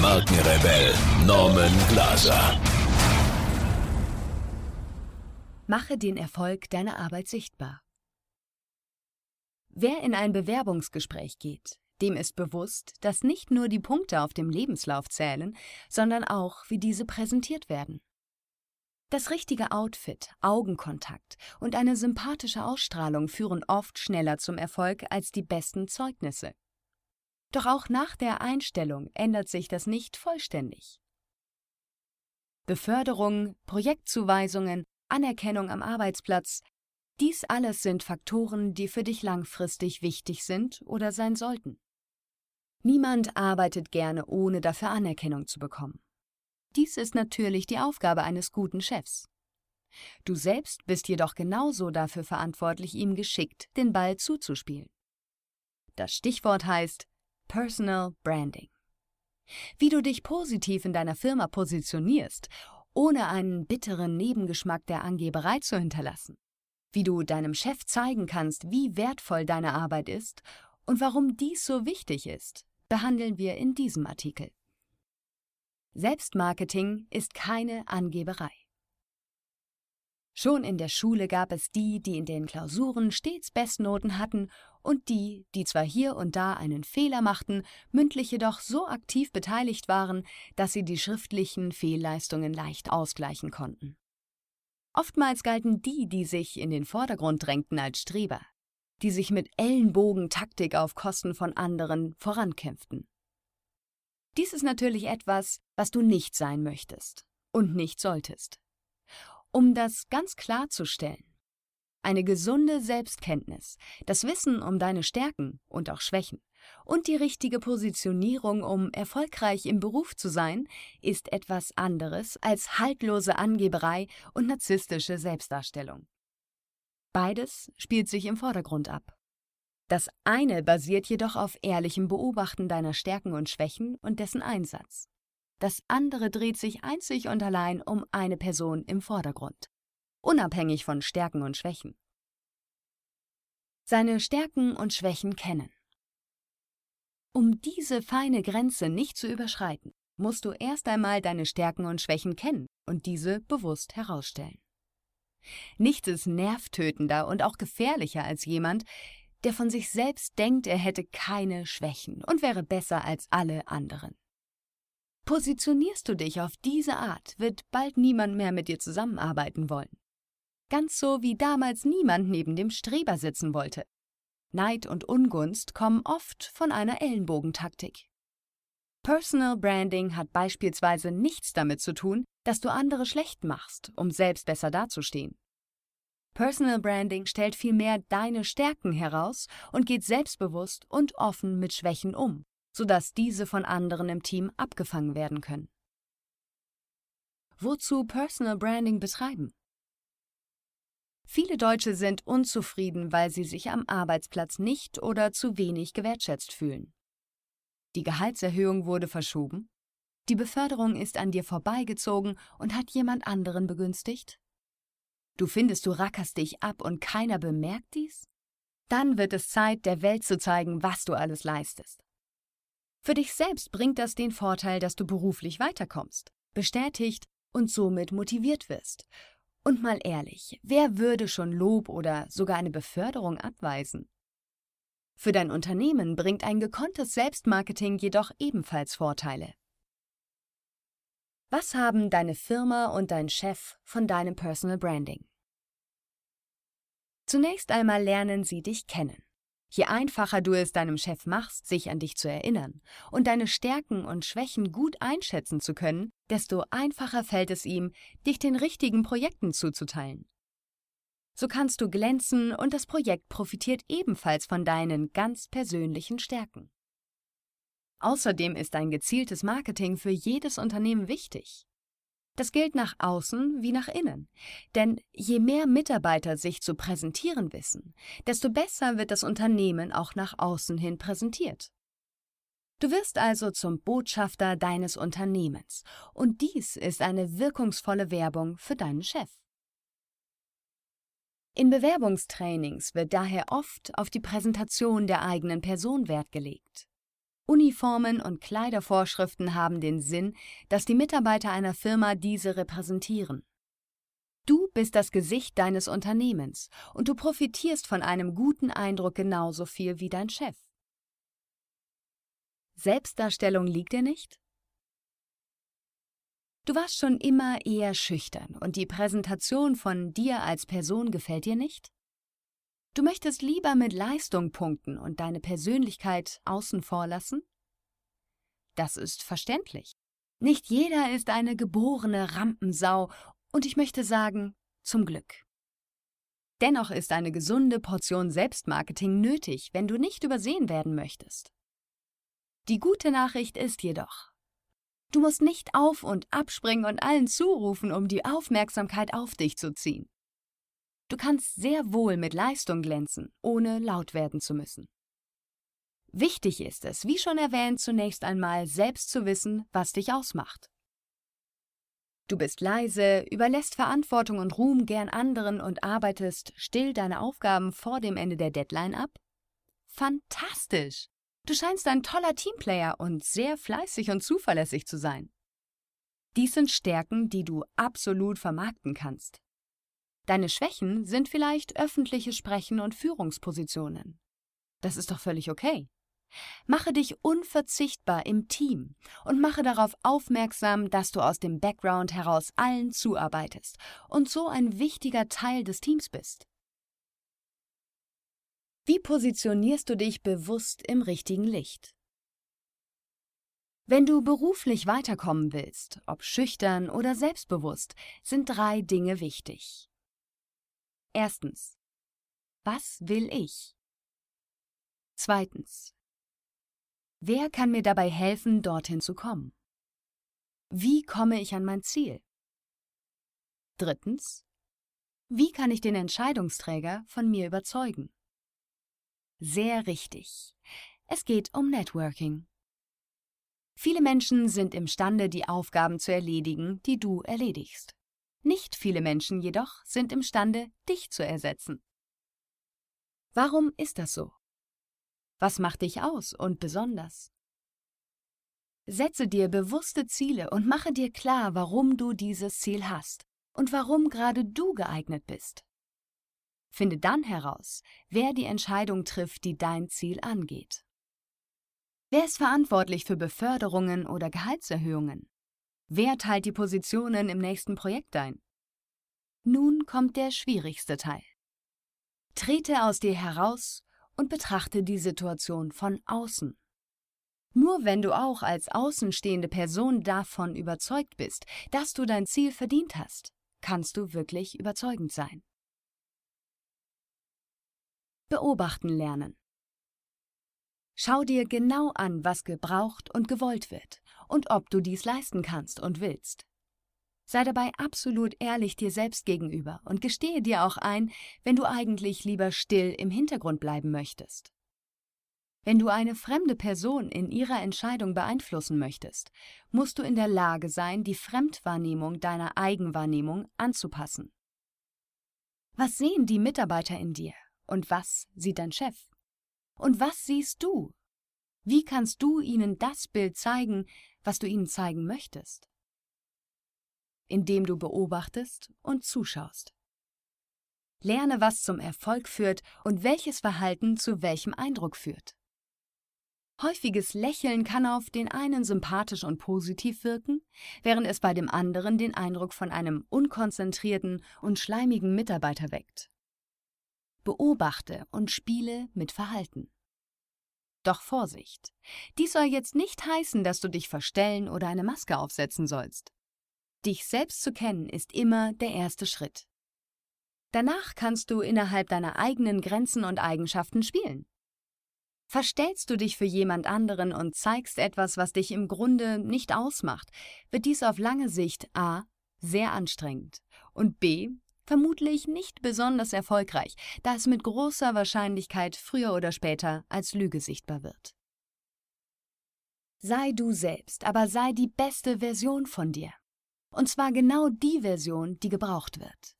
Markenrebell Norman Glaser. Mache den Erfolg deiner Arbeit sichtbar. Wer in ein Bewerbungsgespräch geht, dem ist bewusst, dass nicht nur die Punkte auf dem Lebenslauf zählen, sondern auch, wie diese präsentiert werden. Das richtige Outfit, Augenkontakt und eine sympathische Ausstrahlung führen oft schneller zum Erfolg als die besten Zeugnisse. Doch auch nach der Einstellung ändert sich das nicht vollständig. Beförderung, Projektzuweisungen, Anerkennung am Arbeitsplatz, dies alles sind Faktoren, die für dich langfristig wichtig sind oder sein sollten. Niemand arbeitet gerne, ohne dafür Anerkennung zu bekommen. Dies ist natürlich die Aufgabe eines guten Chefs. Du selbst bist jedoch genauso dafür verantwortlich, ihm geschickt den Ball zuzuspielen. Das Stichwort heißt Personal Branding. Wie du dich positiv in deiner Firma positionierst, ohne einen bitteren Nebengeschmack der Angeberei zu hinterlassen. Wie du deinem Chef zeigen kannst, wie wertvoll deine Arbeit ist und warum dies so wichtig ist, behandeln wir in diesem Artikel. Selbstmarketing ist keine Angeberei. Schon in der Schule gab es die, die in den Klausuren stets Bestnoten hatten und die, die zwar hier und da einen Fehler machten, mündlich jedoch so aktiv beteiligt waren, dass sie die schriftlichen Fehlleistungen leicht ausgleichen konnten. Oftmals galten die, die sich in den Vordergrund drängten, als Streber, die sich mit Ellenbogentaktik auf Kosten von anderen vorankämpften. Dies ist natürlich etwas, was du nicht sein möchtest und nicht solltest. Um das ganz klarzustellen, eine gesunde Selbstkenntnis, das Wissen um deine Stärken und auch Schwächen und die richtige Positionierung, um erfolgreich im Beruf zu sein, ist etwas anderes als haltlose Angeberei und narzisstische Selbstdarstellung. Beides spielt sich im Vordergrund ab. Das eine basiert jedoch auf ehrlichem Beobachten deiner Stärken und Schwächen und dessen Einsatz. Das andere dreht sich einzig und allein um eine Person im Vordergrund, unabhängig von Stärken und Schwächen. Seine Stärken und Schwächen kennen. Um diese feine Grenze nicht zu überschreiten, musst du erst einmal deine Stärken und Schwächen kennen und diese bewusst herausstellen. Nichts ist nervtötender und auch gefährlicher als jemand, der von sich selbst denkt, er hätte keine Schwächen und wäre besser als alle anderen. Positionierst du dich auf diese Art, wird bald niemand mehr mit dir zusammenarbeiten wollen. Ganz so wie damals niemand neben dem Streber sitzen wollte. Neid und Ungunst kommen oft von einer Ellenbogentaktik. Personal Branding hat beispielsweise nichts damit zu tun, dass du andere schlecht machst, um selbst besser dazustehen. Personal Branding stellt vielmehr deine Stärken heraus und geht selbstbewusst und offen mit Schwächen um, sodass diese von anderen im Team abgefangen werden können. Wozu Personal Branding betreiben? Viele Deutsche sind unzufrieden, weil sie sich am Arbeitsplatz nicht oder zu wenig gewertschätzt fühlen. Die Gehaltserhöhung wurde verschoben, die Beförderung ist an dir vorbeigezogen und hat jemand anderen begünstigt? Du findest, du rackerst dich ab und keiner bemerkt dies? Dann wird es Zeit, der Welt zu zeigen, was du alles leistest. Für dich selbst bringt das den Vorteil, dass du beruflich weiterkommst, bestätigt und somit motiviert wirst. Und mal ehrlich, wer würde schon Lob oder sogar eine Beförderung abweisen? Für dein Unternehmen bringt ein gekonntes Selbstmarketing jedoch ebenfalls Vorteile. Was haben deine Firma und dein Chef von deinem Personal Branding? Zunächst einmal lernen sie dich kennen. Je einfacher du es deinem Chef machst, sich an dich zu erinnern und deine Stärken und Schwächen gut einschätzen zu können, desto einfacher fällt es ihm, dich den richtigen Projekten zuzuteilen. So kannst du glänzen und das Projekt profitiert ebenfalls von deinen ganz persönlichen Stärken. Außerdem ist ein gezieltes Marketing für jedes Unternehmen wichtig. Das gilt nach außen wie nach innen. Denn je mehr Mitarbeiter sich zu präsentieren wissen, desto besser wird das Unternehmen auch nach außen hin präsentiert. Du wirst also zum Botschafter deines Unternehmens, und dies ist eine wirkungsvolle Werbung für deinen Chef. In Bewerbungstrainings wird daher oft auf die Präsentation der eigenen Person Wert gelegt. Uniformen und Kleidervorschriften haben den Sinn, dass die Mitarbeiter einer Firma diese repräsentieren. Du bist das Gesicht deines Unternehmens und du profitierst von einem guten Eindruck genauso viel wie dein Chef. Selbstdarstellung liegt dir nicht? Du warst schon immer eher schüchtern und die Präsentation von dir als Person gefällt dir nicht? Du möchtest lieber mit Leistung punkten und deine Persönlichkeit außen vor lassen? Das ist verständlich. Nicht jeder ist eine geborene Rampensau und ich möchte sagen, zum Glück. Dennoch ist eine gesunde Portion Selbstmarketing nötig, wenn du nicht übersehen werden möchtest. Die gute Nachricht ist jedoch, du musst nicht auf und abspringen und allen zurufen, um die Aufmerksamkeit auf dich zu ziehen. Du kannst sehr wohl mit Leistung glänzen, ohne laut werden zu müssen. Wichtig ist es, wie schon erwähnt, zunächst einmal selbst zu wissen, was dich ausmacht. Du bist leise, überlässt Verantwortung und Ruhm gern anderen und arbeitest still deine Aufgaben vor dem Ende der Deadline ab? Fantastisch! Du scheinst ein toller Teamplayer und sehr fleißig und zuverlässig zu sein. Dies sind Stärken, die du absolut vermarkten kannst. Deine Schwächen sind vielleicht öffentliche Sprechen und Führungspositionen. Das ist doch völlig okay. Mache dich unverzichtbar im Team und mache darauf aufmerksam, dass du aus dem Background heraus allen zuarbeitest und so ein wichtiger Teil des Teams bist. Wie positionierst du dich bewusst im richtigen Licht? Wenn du beruflich weiterkommen willst, ob schüchtern oder selbstbewusst, sind drei Dinge wichtig. Erstens. Was will ich? Zweitens. Wer kann mir dabei helfen, dorthin zu kommen? Wie komme ich an mein Ziel? Drittens. Wie kann ich den Entscheidungsträger von mir überzeugen? Sehr richtig. Es geht um Networking. Viele Menschen sind imstande, die Aufgaben zu erledigen, die du erledigst. Nicht viele Menschen jedoch sind imstande, dich zu ersetzen. Warum ist das so? Was macht dich aus und besonders? Setze dir bewusste Ziele und mache dir klar, warum du dieses Ziel hast und warum gerade du geeignet bist. Finde dann heraus, wer die Entscheidung trifft, die dein Ziel angeht. Wer ist verantwortlich für Beförderungen oder Gehaltserhöhungen? Wer teilt die Positionen im nächsten Projekt ein? Nun kommt der schwierigste Teil. Trete aus dir heraus und betrachte die Situation von außen. Nur wenn du auch als außenstehende Person davon überzeugt bist, dass du dein Ziel verdient hast, kannst du wirklich überzeugend sein. Beobachten lernen. Schau dir genau an, was gebraucht und gewollt wird und ob du dies leisten kannst und willst. Sei dabei absolut ehrlich dir selbst gegenüber und gestehe dir auch ein, wenn du eigentlich lieber still im Hintergrund bleiben möchtest. Wenn du eine fremde Person in ihrer Entscheidung beeinflussen möchtest, musst du in der Lage sein, die Fremdwahrnehmung deiner Eigenwahrnehmung anzupassen. Was sehen die Mitarbeiter in dir und was sieht dein Chef? Und was siehst du? Wie kannst du ihnen das Bild zeigen, was du ihnen zeigen möchtest? Indem du beobachtest und zuschaust. Lerne, was zum Erfolg führt und welches Verhalten zu welchem Eindruck führt. Häufiges Lächeln kann auf den einen sympathisch und positiv wirken, während es bei dem anderen den Eindruck von einem unkonzentrierten und schleimigen Mitarbeiter weckt. Beobachte und spiele mit Verhalten. Doch Vorsicht! Dies soll jetzt nicht heißen, dass du dich verstellen oder eine Maske aufsetzen sollst. Dich selbst zu kennen ist immer der erste Schritt. Danach kannst du innerhalb deiner eigenen Grenzen und Eigenschaften spielen. Verstellst du dich für jemand anderen und zeigst etwas, was dich im Grunde nicht ausmacht, wird dies auf lange Sicht a. sehr anstrengend und b. vermutlich nicht besonders erfolgreich, da es mit großer Wahrscheinlichkeit früher oder später als Lüge sichtbar wird. Sei du selbst, aber sei die beste Version von dir. Und zwar genau die Version, die gebraucht wird.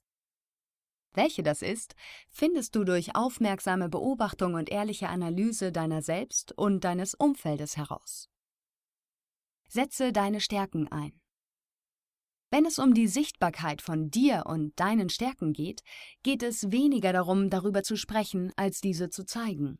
Welche das ist, findest du durch aufmerksame Beobachtung und ehrliche Analyse deiner selbst und deines Umfeldes heraus. Setze deine Stärken ein. Wenn es um die Sichtbarkeit von dir und deinen Stärken geht, geht es weniger darum, darüber zu sprechen, als diese zu zeigen.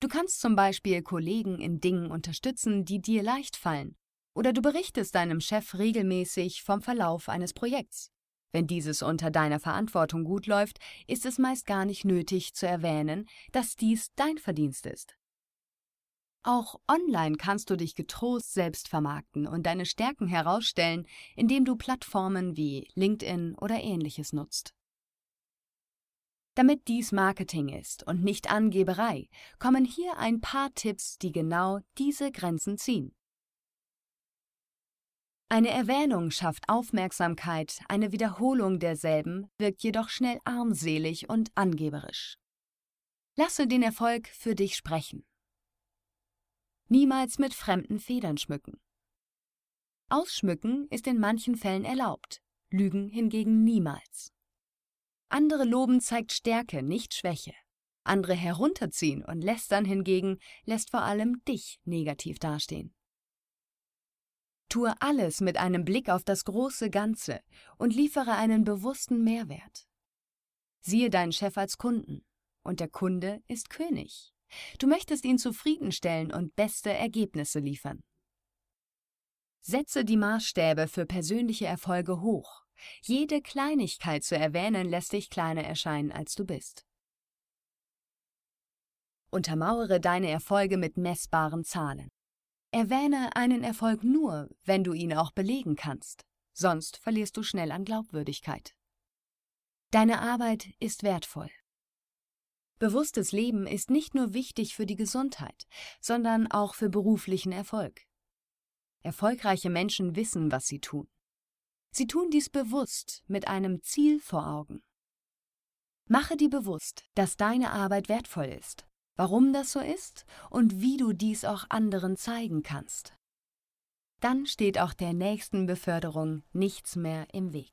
Du kannst zum Beispiel Kollegen in Dingen unterstützen, die dir leicht fallen, oder du berichtest deinem Chef regelmäßig vom Verlauf eines Projekts. Wenn dieses unter deiner Verantwortung gut läuft, ist es meist gar nicht nötig zu erwähnen, dass dies dein Verdienst ist. Auch online kannst du dich getrost selbst vermarkten und deine Stärken herausstellen, indem du Plattformen wie LinkedIn oder ähnliches nutzt. Damit dies Marketing ist und nicht Angeberei, kommen hier ein paar Tipps, die genau diese Grenzen ziehen. Eine Erwähnung schafft Aufmerksamkeit, eine Wiederholung derselben wirkt jedoch schnell armselig und angeberisch. Lasse den Erfolg für dich sprechen. Niemals mit fremden Federn schmücken. Ausschmücken ist in manchen Fällen erlaubt, Lügen hingegen niemals. Andere loben zeigt Stärke, nicht Schwäche. Andere herunterziehen und lästern hingegen lässt vor allem dich negativ dastehen. Tue alles mit einem Blick auf das große Ganze und liefere einen bewussten Mehrwert. Siehe deinen Chef als Kunden, und der Kunde ist König. Du möchtest ihn zufriedenstellen und beste Ergebnisse liefern. Setze die Maßstäbe für persönliche Erfolge hoch. Jede Kleinigkeit zu erwähnen lässt dich kleiner erscheinen, als du bist. Untermauere deine Erfolge mit messbaren Zahlen. Erwähne einen Erfolg nur, wenn du ihn auch belegen kannst, sonst verlierst du schnell an Glaubwürdigkeit. Deine Arbeit ist wertvoll. Bewusstes Leben ist nicht nur wichtig für die Gesundheit, sondern auch für beruflichen Erfolg. Erfolgreiche Menschen wissen, was sie tun. Sie tun dies bewusst mit einem Ziel vor Augen. Mache dir bewusst, dass deine Arbeit wertvoll ist warum das so ist und wie du dies auch anderen zeigen kannst. Dann steht auch der nächsten Beförderung nichts mehr im Weg.